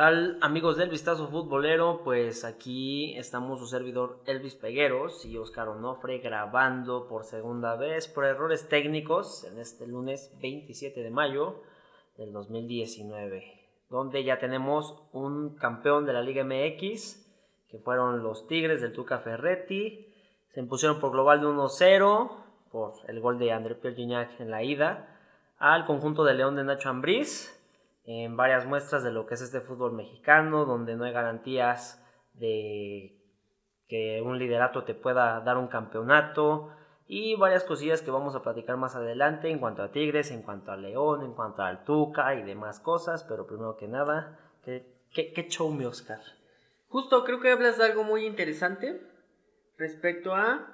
¿Qué tal amigos del Vistazo Futbolero? Pues aquí estamos su servidor Elvis Pegueros y Oscar Onofre grabando por segunda vez por errores técnicos en este lunes 27 de mayo del 2019, donde ya tenemos un campeón de la Liga MX, que fueron los Tigres del Tuca Ferretti, se impusieron por global de 1-0 por el gol de André Pierre Gignac en la ida al conjunto de León de Nacho Ambriz en varias muestras de lo que es este fútbol mexicano, donde no hay garantías de que un liderato te pueda dar un campeonato y varias cosillas que vamos a platicar más adelante en cuanto a Tigres, en cuanto a León, en cuanto al Tuca y demás cosas, pero primero que nada, ¿qué, qué, show mi Oscar? Justo, creo que hablas de algo muy interesante respecto a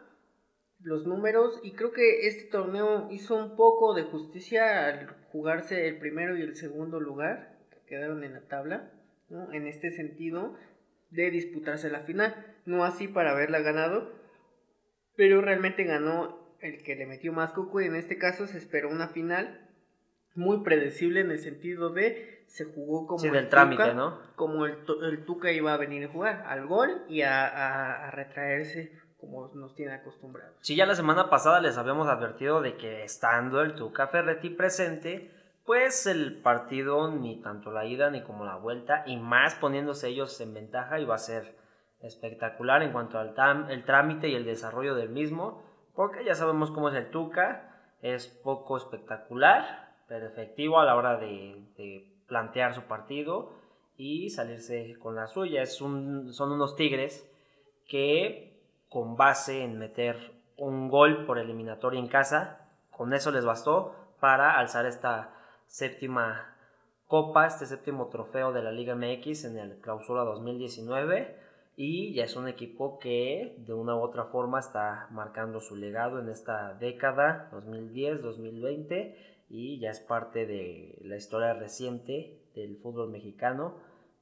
los números y creo que este torneo hizo un poco de justicia al jugarse el primero y el segundo lugar que quedaron en la tabla, ¿no? en este sentido de disputarse la final, no así para haberla ganado, pero realmente ganó el que le metió más coco y en este caso se esperó una final muy predecible en el sentido de se jugó como el trámite, ¿no? como el, el, Tuca iba a venir a jugar al gol y a, a retraerse como nos tiene acostumbrados. Sí, ya la semana pasada les habíamos advertido de que estando el Tuca Ferretti presente, pues el partido ni tanto la ida ni como la vuelta y más poniéndose ellos en ventaja iba a ser espectacular en cuanto al el trámite y el desarrollo del mismo, porque ya sabemos cómo es el Tuca, es poco espectacular, pero efectivo a la hora de, plantear su partido y salirse con la suya. Es son unos tigres que con base en meter un gol por eliminatoria en casa. Con eso les bastó para alzar esta séptima copa, este séptimo trofeo de la Liga MX en el clausura 2019 y ya es un equipo que de una u otra forma está marcando su legado en esta década 2010-2020 y ya es parte de la historia reciente del fútbol mexicano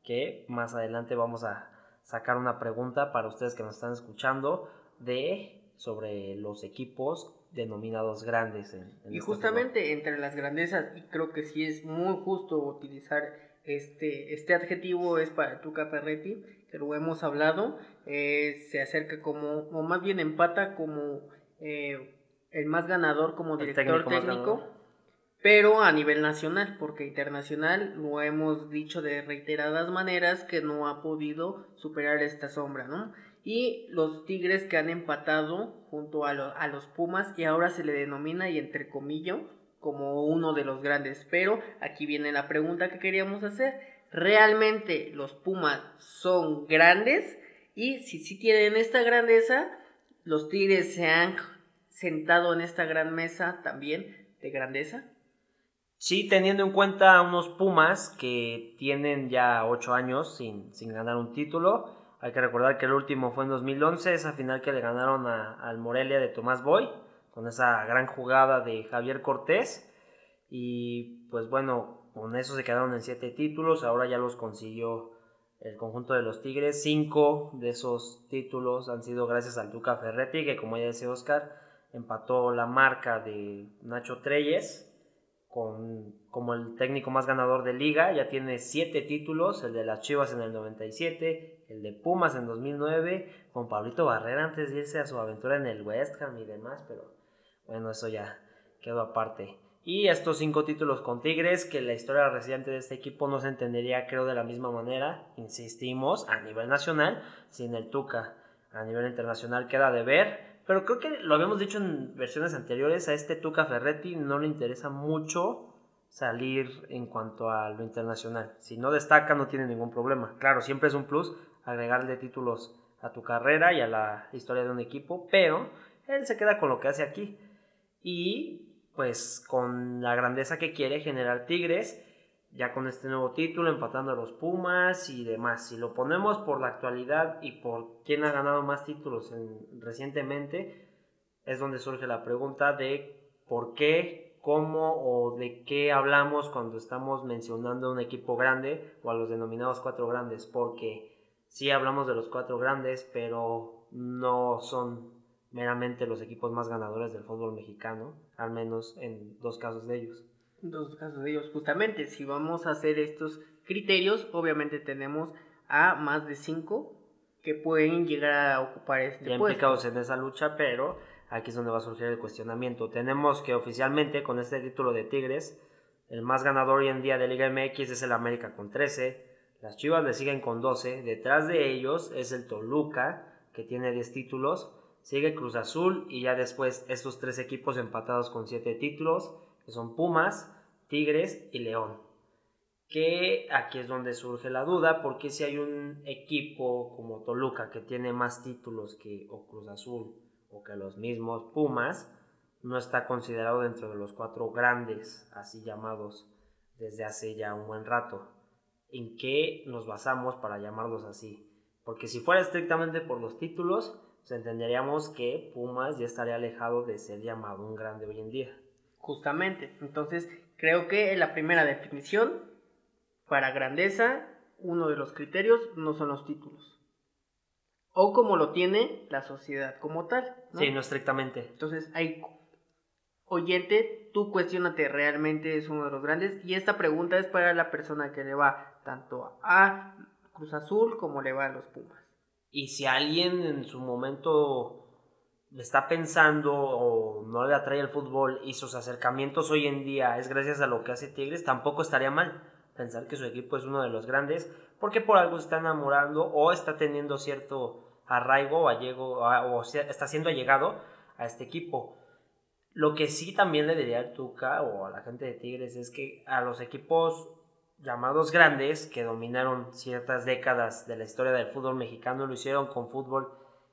que más adelante vamos a sacar una pregunta para ustedes que nos están escuchando de sobre los equipos denominados grandes. En, y este justamente entre las grandezas, y creo que sí es muy justo utilizar este, este adjetivo, es para Tuca Ferretti, que lo hemos hablado, eh, se acerca como, o más bien empata como eh, el más ganador como director técnico pero a nivel nacional, porque internacional lo hemos dicho de reiteradas maneras que no ha podido superar esta sombra, ¿no? Y los Tigres que han empatado junto a, a los Pumas y ahora se le denomina y entre comillas como uno de los grandes. Pero aquí viene la pregunta que queríamos hacer. ¿Realmente los Pumas son grandes? Y si sí tienen esta grandeza, los Tigres se han sentado en esta gran mesa también de grandeza. Sí, teniendo en cuenta unos Pumas que tienen ya 8 años sin, ganar un título. Hay que recordar que el último fue en 2011, esa final que le ganaron al Morelia de Tomás Boy, con esa gran jugada de Javier Cortés. Y pues bueno, con eso se quedaron en 7 títulos, ahora ya los consiguió el conjunto de los Tigres. 5 de esos títulos han sido gracias al Duca Ferretti, que como ya decía Oscar, empató la marca de Nacho Treyes como el técnico más ganador de liga, ya tiene siete títulos, el de las Chivas en el 97, el de Pumas en 2009, con Pablito Barrera antes de irse a su aventura en el West Ham y demás, pero bueno, eso ya quedó aparte. Y estos cinco títulos con Tigres, que la historia reciente de este equipo no se entendería creo de la misma manera, insistimos, a nivel nacional, sin el Tuca. A nivel internacional queda de ver, pero creo que lo habíamos dicho en versiones anteriores, a este Tuca Ferretti no le interesa mucho salir en cuanto a lo internacional. Si no destaca no tiene ningún problema. Claro, siempre es un plus agregarle títulos a tu carrera y a la historia de un equipo, pero él se queda con lo que hace aquí. Y pues con la grandeza que quiere generar Tigres ya con este nuevo título, empatando a los Pumas y demás. Si lo ponemos por la actualidad y por quién ha ganado más títulos recientemente, es donde surge la pregunta de por qué, cómo o de qué hablamos cuando estamos mencionando un equipo grande o a los denominados cuatro grandes, porque sí hablamos de los cuatro grandes, pero no son meramente los equipos más ganadores del fútbol mexicano, al menos en dos casos de ellos. Dos casos de ellos, justamente, si vamos a hacer estos criterios, obviamente tenemos a más de cinco que pueden llegar a ocupar este ya puesto. implicados en esa lucha, pero aquí es donde va a surgir el cuestionamiento. Tenemos que oficialmente con este título de Tigres, el más ganador hoy en día de Liga MX es el América con 13, las Chivas le siguen con 12, detrás de ellos es el Toluca que tiene 10 títulos, sigue Cruz Azul y ya después estos tres equipos empatados con 7 títulos, que son Pumas, Tigres y León. Que aquí es donde surge la duda, porque si hay un equipo como Toluca que tiene más títulos que Cruz Azul o que los mismos Pumas, no está considerado dentro de los cuatro grandes, así llamados, desde hace ya un buen rato. ¿En qué nos basamos para llamarlos así? Porque si fuera estrictamente por los títulos, pues entenderíamos que Pumas ya estaría alejado de ser llamado un grande hoy en día. Justamente, entonces creo que la primera definición para grandeza, uno de los criterios no son los títulos. O como lo tiene la sociedad como tal. ¿no? Sí, no estrictamente. Entonces, hay oyente, tú cuestionate, realmente es uno de los grandes. Y esta pregunta es para la persona que le va tanto a Cruz Azul como le va a los Pumas. Y si alguien en su momento está pensando o no le atrae el fútbol y sus acercamientos hoy en día es gracias a lo que hace Tigres, tampoco estaría mal pensar que su equipo es uno de los grandes porque por algo está enamorando o está teniendo cierto arraigo o, allego, o está siendo allegado a este equipo. Lo que sí también le diría al Tuca o a la gente de Tigres es que a los equipos llamados grandes que dominaron ciertas décadas de la historia del fútbol mexicano lo hicieron con fútbol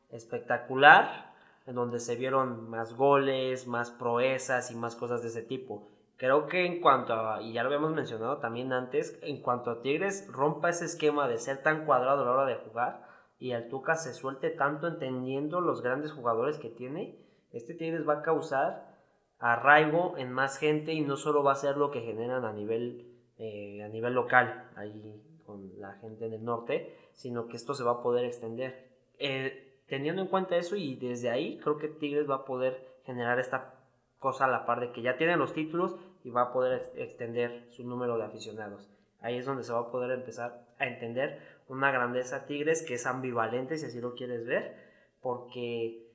espectacular, en donde se vieron más goles, más proezas y más cosas de ese tipo. Creo que en cuanto a, y ya lo habíamos mencionado también antes, en cuanto a Tigres rompa ese esquema de ser tan cuadrado a la hora de jugar y el Tuca se suelte tanto entendiendo los grandes jugadores que tiene, este Tigres va a causar arraigo en más gente y no solo va a ser lo que generan a nivel, eh, a nivel local, ahí con la gente del norte, sino que esto se va a poder extender. Eh, teniendo en cuenta eso y desde ahí creo que Tigres va a poder generar esta cosa a la par de que ya tienen los títulos y va a poder ex extender su número de aficionados. Ahí es donde se va a poder empezar a entender una grandeza Tigres que es ambivalente si así lo quieres ver, porque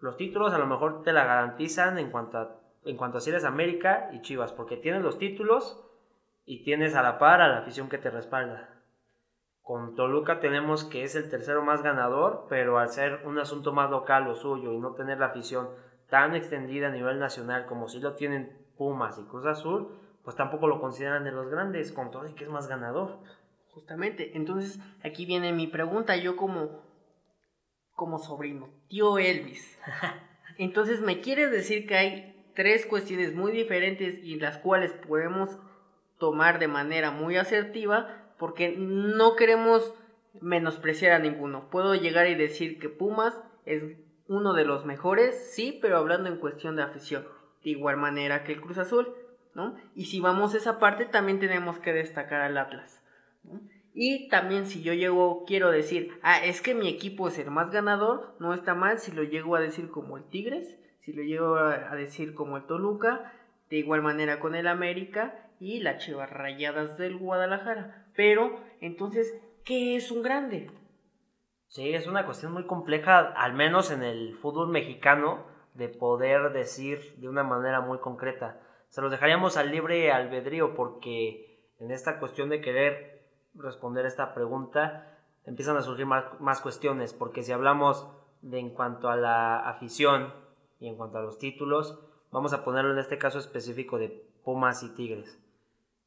los títulos a lo mejor te la garantizan en cuanto a, en cuanto a si eres América y Chivas, porque tienes los títulos y tienes a la par a la afición que te respalda. Con Toluca tenemos que es el tercero más ganador, pero al ser un asunto más local lo suyo y no tener la afición tan extendida a nivel nacional como si lo tienen Pumas y Cruz Azul, pues tampoco lo consideran de los grandes, con todo y que es más ganador. Justamente, entonces aquí viene mi pregunta, yo como, como sobrino, tío Elvis. Entonces, ¿me quieres decir que hay tres cuestiones muy diferentes y las cuales podemos tomar de manera muy asertiva? Porque no queremos menospreciar a ninguno. Puedo llegar y decir que Pumas es uno de los mejores, sí, pero hablando en cuestión de afición. De igual manera que el Cruz Azul, ¿no? Y si vamos a esa parte, también tenemos que destacar al Atlas. ¿no? Y también si yo llego, quiero decir, ah, es que mi equipo es el más ganador, no está mal si lo llego a decir como el Tigres, si lo llego a decir como el Toluca, de igual manera con el América y las Chivas Rayadas del Guadalajara. Pero, entonces, ¿qué es un grande? Sí, es una cuestión muy compleja, al menos en el fútbol mexicano, de poder decir de una manera muy concreta. Se los dejaríamos al libre albedrío porque en esta cuestión de querer responder esta pregunta empiezan a surgir más, más cuestiones, porque si hablamos de en cuanto a la afición y en cuanto a los títulos, vamos a ponerlo en este caso específico de Pumas y Tigres.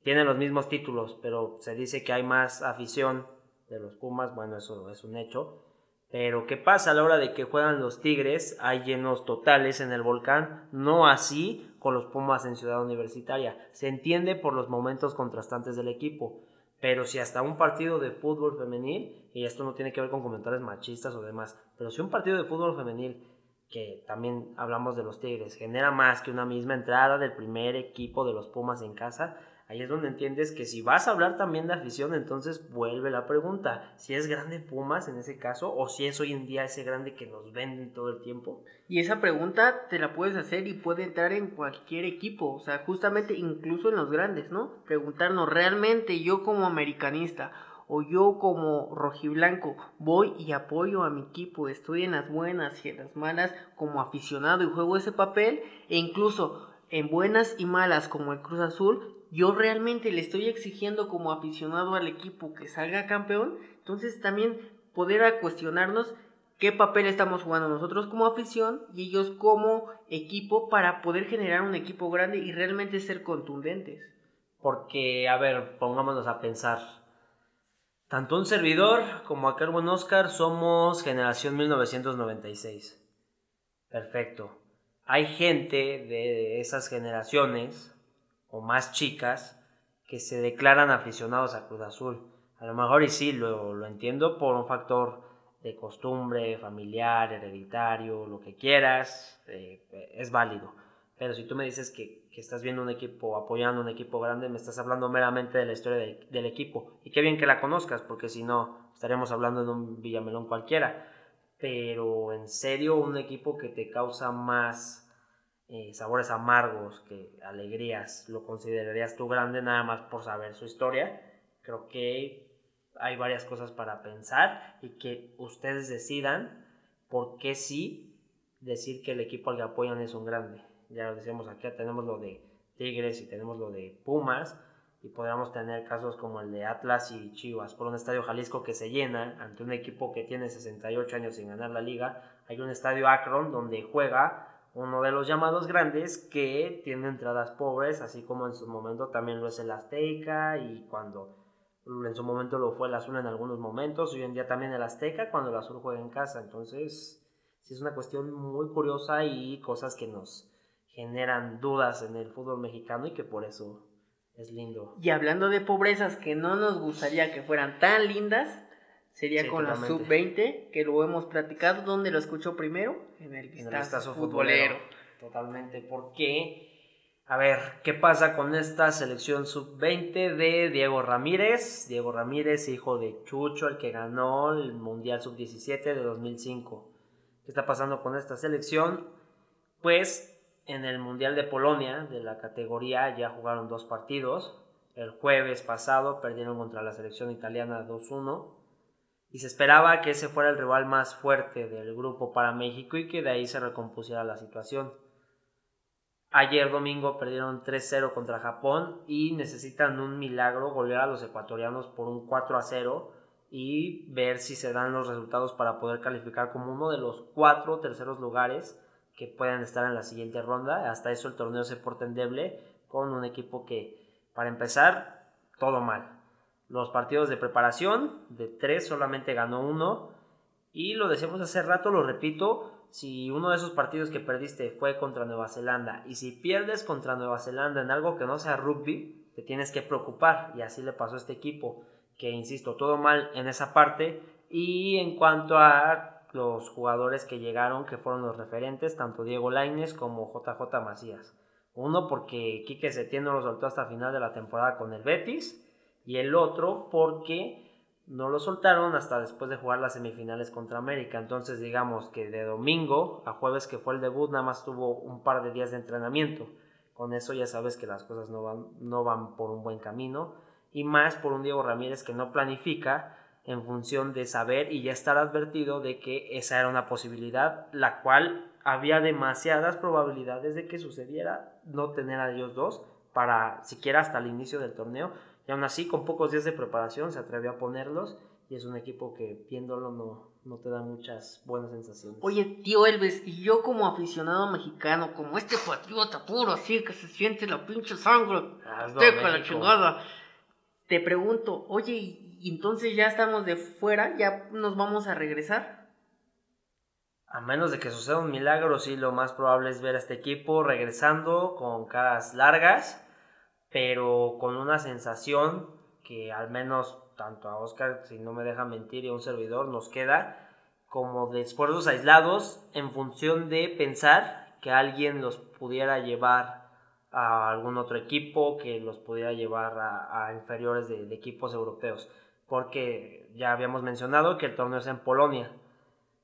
Tienen los mismos títulos, pero se dice que hay más afición de los Pumas, bueno, eso es un hecho. Pero ¿qué pasa a la hora de que juegan los Tigres? Hay llenos totales en el volcán, no así con los Pumas en Ciudad Universitaria. Se entiende por los momentos contrastantes del equipo. Pero si hasta un partido de fútbol femenil, y esto no tiene que ver con comentarios machistas o demás, pero si un partido de fútbol femenil, que también hablamos de los Tigres, genera más que una misma entrada del primer equipo de los Pumas en casa, ahí es donde entiendes que si vas a hablar también de afición, entonces vuelve la pregunta, si es grande Pumas en ese caso o si es hoy en día ese grande que nos venden todo el tiempo. Y esa pregunta te la puedes hacer y puede entrar en cualquier equipo, o sea, justamente incluso en los grandes, ¿no? Preguntarnos, ¿realmente yo como americanista o yo como rojiblanco voy y apoyo a mi equipo, estoy en las buenas y en las malas como aficionado y juego ese papel e incluso en buenas y malas como el Cruz Azul, yo realmente le estoy exigiendo como aficionado al equipo que salga campeón, entonces también poder cuestionarnos qué papel estamos jugando nosotros como afición y ellos como equipo para poder generar un equipo grande y realmente ser contundentes. Porque, a ver, pongámonos a pensar. Tanto un servidor como aquel buen Oscar somos generación 1996. Perfecto hay gente de esas generaciones o más chicas que se declaran aficionados a Cruz Azul. A lo mejor y sí, lo, lo entiendo por un factor de costumbre, familiar, hereditario, lo que quieras, eh, es válido. Pero si tú me dices que, que, estás viendo un equipo, apoyando un equipo grande, me estás hablando meramente de la historia del, del equipo. Y qué bien que la conozcas, porque si no, estaríamos hablando de un Villamelón cualquiera pero en serio un equipo que te causa más eh, sabores amargos que alegrías, ¿lo considerarías tú grande nada más por saber su historia? Creo que hay varias cosas para pensar y que ustedes decidan por qué sí decir que el equipo al que apoyan es un grande. Ya lo decíamos aquí, tenemos lo de Tigres y tenemos lo de Pumas y podríamos tener casos como el de Atlas y Chivas por un estadio Jalisco que se llena ante un equipo que tiene 68 años sin ganar la liga. Hay un estadio Akron donde juega uno de los llamados grandes que tiene entradas pobres, así como en su momento también lo es el Azteca y cuando en su momento lo fue el Azul en algunos momentos, hoy en día también el Azteca cuando el Azul juega en casa. Entonces, sí es una cuestión muy curiosa y cosas que nos generan dudas en el fútbol mexicano y que por eso es lindo. Y hablando de pobrezas que no nos gustaría que fueran tan lindas, sería con la sub-20, que lo hemos platicado. ¿Dónde lo escuchó primero? En el vistazo, futbolero. Totalmente. Porque, a ver, ¿qué pasa con esta selección sub-20 de Diego Ramírez? Diego Ramírez, hijo de Chucho, el que ganó el Mundial sub-17 de 2005. ¿Qué está pasando con esta selección? Pues en el Mundial de Polonia, de la categoría, ya jugaron dos partidos. El jueves pasado perdieron contra la selección italiana 2-1. Y se esperaba que ese fuera el rival más fuerte del grupo para México y que de ahí se recompusiera la situación. Ayer domingo perdieron 3-0 contra Japón y necesitan un milagro golear a los ecuatorianos por un 4-0 y ver si se dan los resultados para poder calificar como uno de los cuatro terceros lugares que puedan estar en la siguiente ronda. Hasta eso el torneo se porta endeble con un equipo que, para empezar, todo mal. Los partidos de preparación, de tres solamente ganó uno. Y lo decíamos hace rato, lo repito, si uno de esos partidos que perdiste fue contra Nueva Zelanda y si pierdes contra Nueva Zelanda en algo que no sea rugby, te tienes que preocupar. Y así le pasó a este equipo, que insisto, todo mal en esa parte. Y en cuanto a los jugadores que llegaron, que fueron los referentes, tanto Diego Laines como JJ Macías. Uno porque Quique Setién no lo soltó hasta final de la temporada con el Betis, y el otro porque no lo soltaron hasta después de jugar las semifinales contra América. Entonces digamos que de domingo a jueves que fue el debut nada más tuvo un par de días de entrenamiento. Con eso ya sabes que las cosas no van, no van por un buen camino. Y más por un Diego Ramírez que no planifica en función de saber y ya estar advertido de que esa era una posibilidad, la cual había demasiadas probabilidades de que sucediera no tener a ellos dos para siquiera hasta el inicio del torneo. Y aún así, con pocos días de preparación, se atrevió a ponerlos y es un equipo que viéndolo no, no te da muchas buenas sensaciones. Oye, tío Elves, y yo como aficionado mexicano, como este patriota puro, así que se siente la pinche sangre, ah, la chingada, te pregunto, oye, y entonces ya estamos de fuera, ya nos vamos a regresar. A menos de que suceda un milagro, sí, lo más probable es ver a este equipo regresando con caras largas, pero con una sensación que al menos tanto a Oscar, si no me deja mentir, y a un servidor nos queda como de esfuerzos aislados en función de pensar que alguien los pudiera llevar a algún otro equipo que los pudiera llevar a, inferiores de, de, equipos europeos. Porque ya habíamos mencionado que el torneo es en Polonia.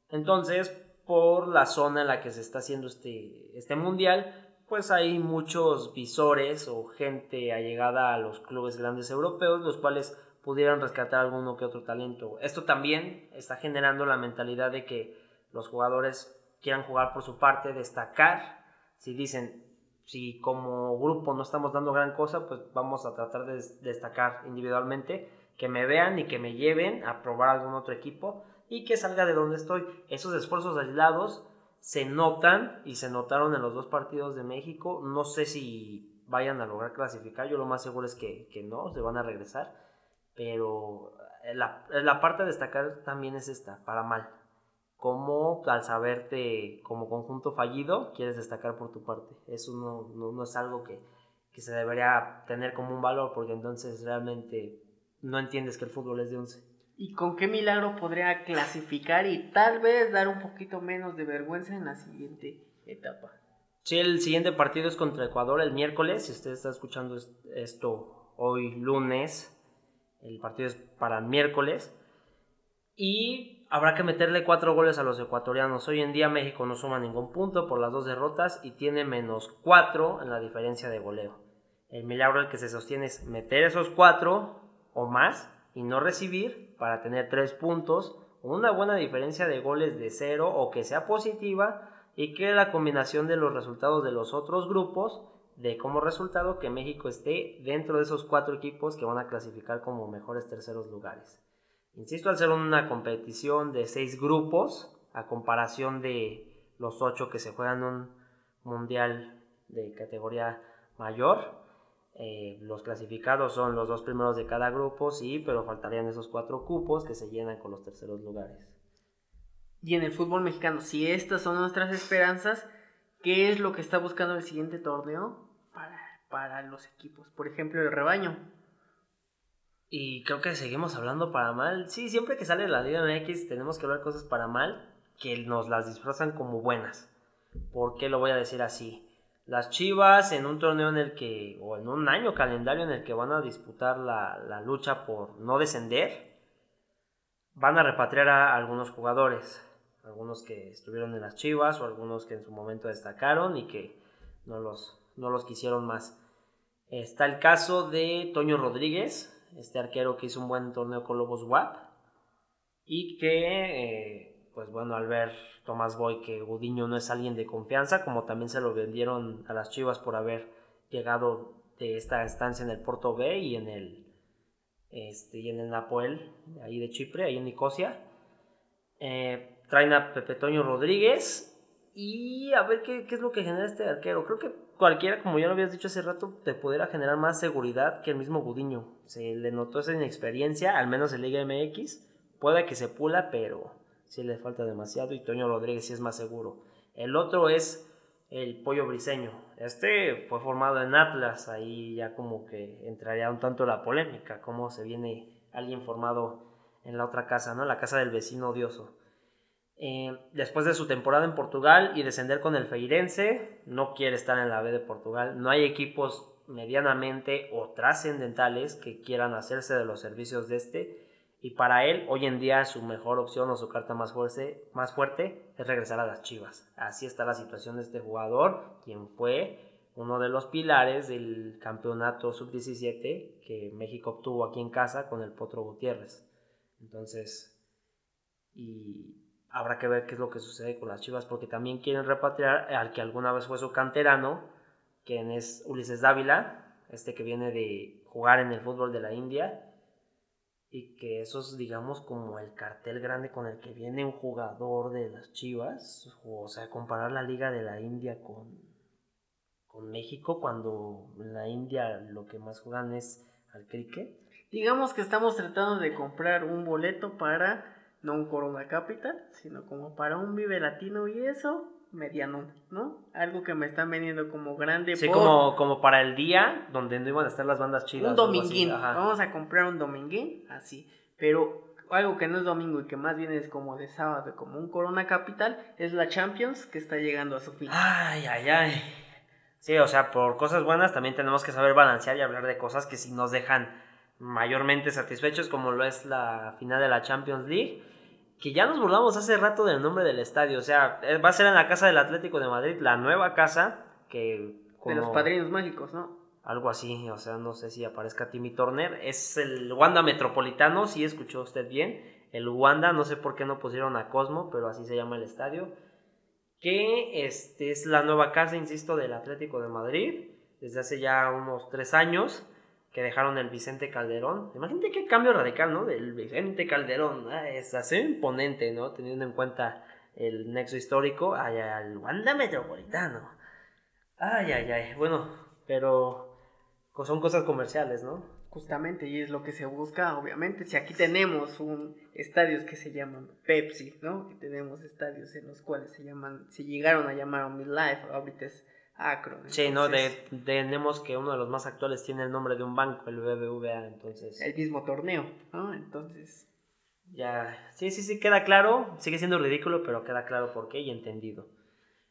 Entonces, por la zona en la que se está haciendo este, este mundial, pues hay muchos visores o gente allegada a los clubes grandes europeos, los cuales pudieran rescatar alguno que otro talento. Esto también está generando la mentalidad de que los jugadores quieran jugar por su parte, destacar. Si dicen, si como grupo no estamos dando gran cosa, pues vamos a tratar de destacar individualmente, que me vean y que me lleven a probar algún otro equipo y que salga de donde estoy. Esos esfuerzos aislados se notan y se notaron en los dos partidos de México. No sé si vayan a lograr clasificar, yo lo más seguro es que, que no, se van a regresar, pero la, la parte a destacar también es esta, para mal cómo al saberte como conjunto fallido quieres destacar por tu parte. Eso no, no, es algo que, que, se debería tener como un valor porque entonces realmente no entiendes que el fútbol es de 11. ¿Y con qué milagro podría clasificar y tal vez dar un poquito menos de vergüenza en la siguiente etapa? Sí, el siguiente partido es contra Ecuador el miércoles. Si usted está escuchando esto hoy lunes, el partido es para el miércoles. Y habrá que meterle cuatro goles a los ecuatorianos. Hoy en día México no suma ningún punto por las dos derrotas y tiene menos cuatro en la diferencia de goleo. El milagro el que se sostiene es meter esos cuatro o más y no recibir para tener tres puntos, una buena diferencia de goles de cero o que sea positiva y que la combinación de los resultados de los otros grupos de como resultado que México esté dentro de esos cuatro equipos que van a clasificar como mejores terceros lugares. Insisto, al ser una competición de seis grupos, a comparación de los ocho que se juegan un mundial de categoría mayor, eh, los clasificados son los dos primeros de cada grupo, sí, pero faltarían esos cuatro cupos que se llenan con los terceros lugares. Y en el fútbol mexicano, si estas son nuestras esperanzas, ¿qué es lo que está buscando el siguiente torneo para, para los equipos? Por ejemplo, el rebaño. Y creo que seguimos hablando para mal. Sí, siempre que sale la Liga MX tenemos que hablar cosas para mal que nos las disfrazan como buenas. ¿Por qué lo voy a decir así? Las Chivas en un torneo en el que, o en un año calendario en el que van a disputar la, la lucha por no descender, van a repatriar a algunos jugadores. Algunos que estuvieron en las Chivas o algunos que en su momento destacaron y que no los, no los quisieron más. Está el caso de Toño Rodríguez, este arquero que hizo un buen torneo con Lobos WAP y que, eh, pues bueno, al ver Tomás Boy que Gudiño no es alguien de confianza, como también se lo vendieron a las Chivas por haber llegado de esta estancia en el Porto B y en el este, y en el Napoel, ahí de Chipre, ahí en Nicosia. Eh, traen a Pepe Toño Rodríguez y a ver qué, qué, es lo que genera este arquero. Creo que cualquiera, como ya lo habías dicho hace rato, te pudiera generar más seguridad que el mismo Gudiño. Se le notó esa inexperiencia, al menos en Liga MX. Puede que se pula, pero sí le falta demasiado. Y Toño Rodríguez sí es más seguro. El otro es el Pollo Briseño. Este fue formado en Atlas. Ahí ya como que entraría un tanto la polémica. Cómo se viene alguien formado en la otra casa, ¿no? La casa del vecino odioso. Eh, después de su temporada en Portugal y descender con el Feirense, no quiere estar en la B de Portugal. No hay equipos medianamente o trascendentales que quieran hacerse de los servicios de este. Y para él, hoy en día, su mejor opción o su carta más fuerte, más fuerte es regresar a las Chivas. Así está la situación de este jugador, quien fue uno de los pilares del campeonato sub-17 que México obtuvo aquí en casa con el Potro Gutiérrez. Entonces, y habrá que ver qué es lo que sucede con las Chivas, porque también quieren repatriar al que alguna vez fue su canterano, quien es Ulises Dávila, este que viene de jugar en el fútbol de la India, y que eso es, digamos, como el cartel grande con el que viene un jugador de las Chivas, o sea, comparar la liga de la India con, con México, cuando en la India lo que más juegan es al cricket. Digamos que estamos tratando de comprar un boleto para no un Corona Capital, sino como para un Vive Latino y eso, mediano, ¿no? Algo que me están vendiendo como grande. Sí, como, como para el día donde no iban a estar las bandas chidas. Un dominguín, vamos a comprar un dominguín, así, pero algo que no es domingo y que más bien es como de sábado, como un Corona Capital, es la Champions que está llegando a su fin. Ay, ay, ay. Sí, o sea, por cosas buenas también tenemos que saber balancear y hablar de cosas que sí nos dejan mayormente satisfechos, como lo es la final de la Champions League. Que ya nos burlamos hace rato del nombre del estadio. O sea, eh, va a ser en la casa del Atlético de Madrid, la nueva casa que. De los padrinos mágicos, ¿no? Algo así, o sea, no sé si aparezca Timmy Turner. Es el Wanda Metropolitano, si escuchó usted bien. El Wanda, no sé por qué no pusieron a Cosmo, pero así se llama el estadio que este, es la nueva casa, insisto, del Atlético de Madrid, desde hace ya unos tres años, que dejaron el Vicente Calderón. Imagínate qué cambio radical, ¿no? Del Vicente Calderón, es así imponente, ¿no? Teniendo en cuenta el nexo histórico, al Wanda Metropolitano. Ay, ay, ay, bueno, pero son cosas comerciales, ¿no? Justamente, y es lo que se busca, obviamente. Si aquí tenemos un estadios que se llaman Pepsi, ¿no? Y tenemos estadios en los cuales se llaman, se llegaron a llamar Life, ahorita es Akron. Sí, no, tenemos que uno de los más actuales tiene el nombre de un banco, el BBVA, entonces. El mismo torneo, ¿no? Entonces. Ya, sí, sí, sí, queda claro. Sigue siendo ridículo, pero queda claro por qué y entendido.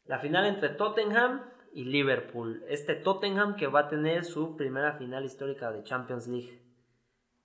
La final entre Tottenham y Liverpool. Este Tottenham que va a tener su primera final histórica de Champions League.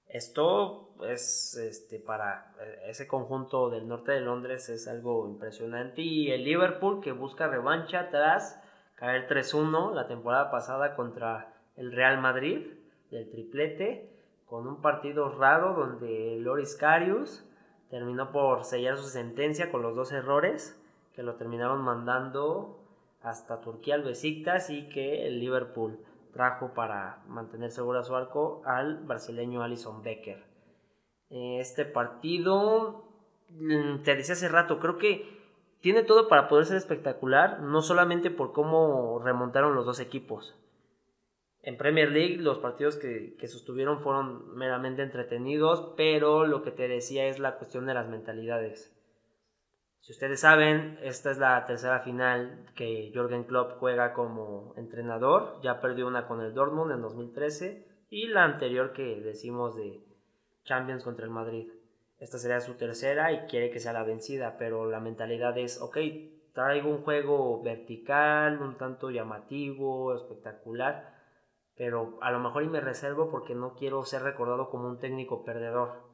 Esto es este, para ese conjunto del norte de Londres es algo impresionante. Y el Liverpool que busca revancha tras caer 3-1 la temporada pasada contra el Real Madrid del triplete. Con un partido raro donde Loris Karius terminó por sellar su sentencia con los dos errores que lo terminaron mandando hasta Turquía al Besiktas y que el Liverpool trajo para mantener segura su arco al brasileño Alison Becker. Este partido, mm, te decía hace rato, creo que tiene todo para poder ser espectacular, no solamente por cómo remontaron los dos equipos. En Premier League los partidos que, que sostuvieron fueron meramente entretenidos, pero lo que te decía es la cuestión de las mentalidades. Si ustedes saben, esta es la tercera final que Jürgen Klopp juega como entrenador. Ya perdió una con el Dortmund en 2013 y la anterior que decimos de Champions contra el Madrid. Esta sería su tercera y quiere que sea la vencida, pero la mentalidad es, ok, traigo un juego vertical, un tanto llamativo, espectacular, pero a lo mejor y me reservo porque no quiero ser recordado como un técnico perdedor.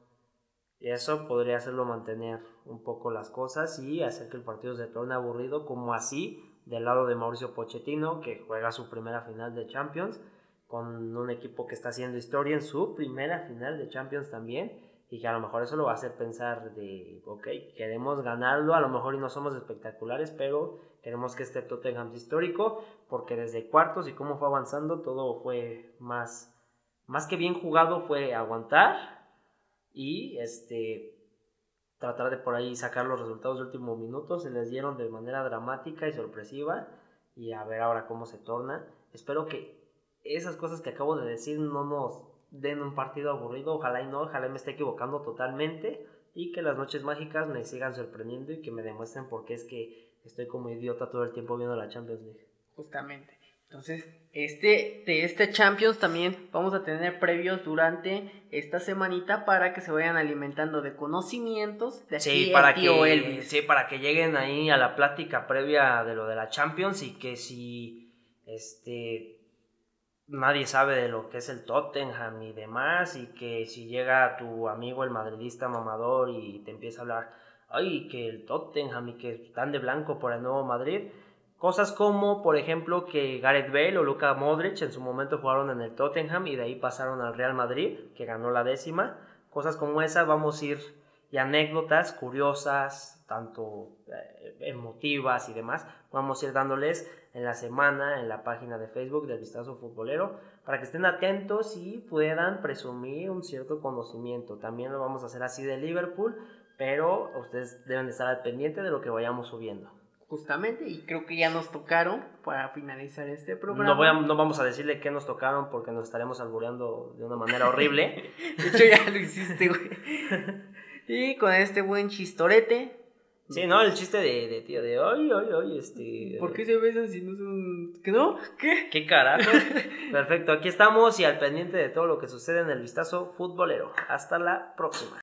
Y eso podría hacerlo mantener un poco las cosas y hacer que el partido se torne aburrido, como así del lado de Mauricio Pochettino, que juega su primera final de Champions, con un equipo que está haciendo historia en su primera final de Champions también, y que a lo mejor eso lo va a hacer pensar de, ok, queremos ganarlo, a lo mejor y no somos espectaculares, pero queremos que este Tottenham histórico, porque desde cuartos y cómo fue avanzando, todo fue más, más que bien jugado, fue aguantar y este tratar de por ahí sacar los resultados de último minuto. Se les dieron de manera dramática y sorpresiva y a ver ahora cómo se torna. Espero que esas cosas que acabo de decir no nos den un partido aburrido. Ojalá y no, ojalá me esté equivocando totalmente y que las noches mágicas me sigan sorprendiendo y que me demuestren por qué es que estoy como idiota todo el tiempo viendo la Champions League. Justamente. Entonces, este, de este Champions también vamos a tener previos durante esta semanita para que se vayan alimentando de conocimientos de sí, para que, Sí, para que lleguen ahí a la plática previa de lo de la Champions y que si este nadie sabe de lo que es el Tottenham y demás y que si llega tu amigo el madridista mamador y te empieza a hablar, ay, que el Tottenham y que están de blanco por el nuevo Madrid, Cosas como, por ejemplo, que Gareth Bale o Luka Modric en su momento jugaron en el Tottenham y de ahí pasaron al Real Madrid, que ganó la décima. Cosas como esa vamos a ir y anécdotas curiosas, tanto eh, emotivas y demás, vamos a ir dándoles en la semana en la página de Facebook del Vistazo Futbolero para que estén atentos y puedan presumir un cierto conocimiento. También lo vamos a hacer así de Liverpool, pero ustedes deben de estar al pendiente de lo que vayamos subiendo justamente, y creo que ya nos tocaron para finalizar este programa. No, voy no vamos a decirle qué nos tocaron porque nos estaremos albureando de una manera horrible. de hecho, ya lo hiciste, güey. y con este buen chistorete. Sí, no, el chiste de, de tío, de ay, ay, ay, este. ¿Por qué se besan si no son. ¿Qué no? ¿Qué? ¿Qué carajo? Perfecto, aquí estamos y al pendiente de todo lo que sucede en el vistazo futbolero. Hasta la próxima.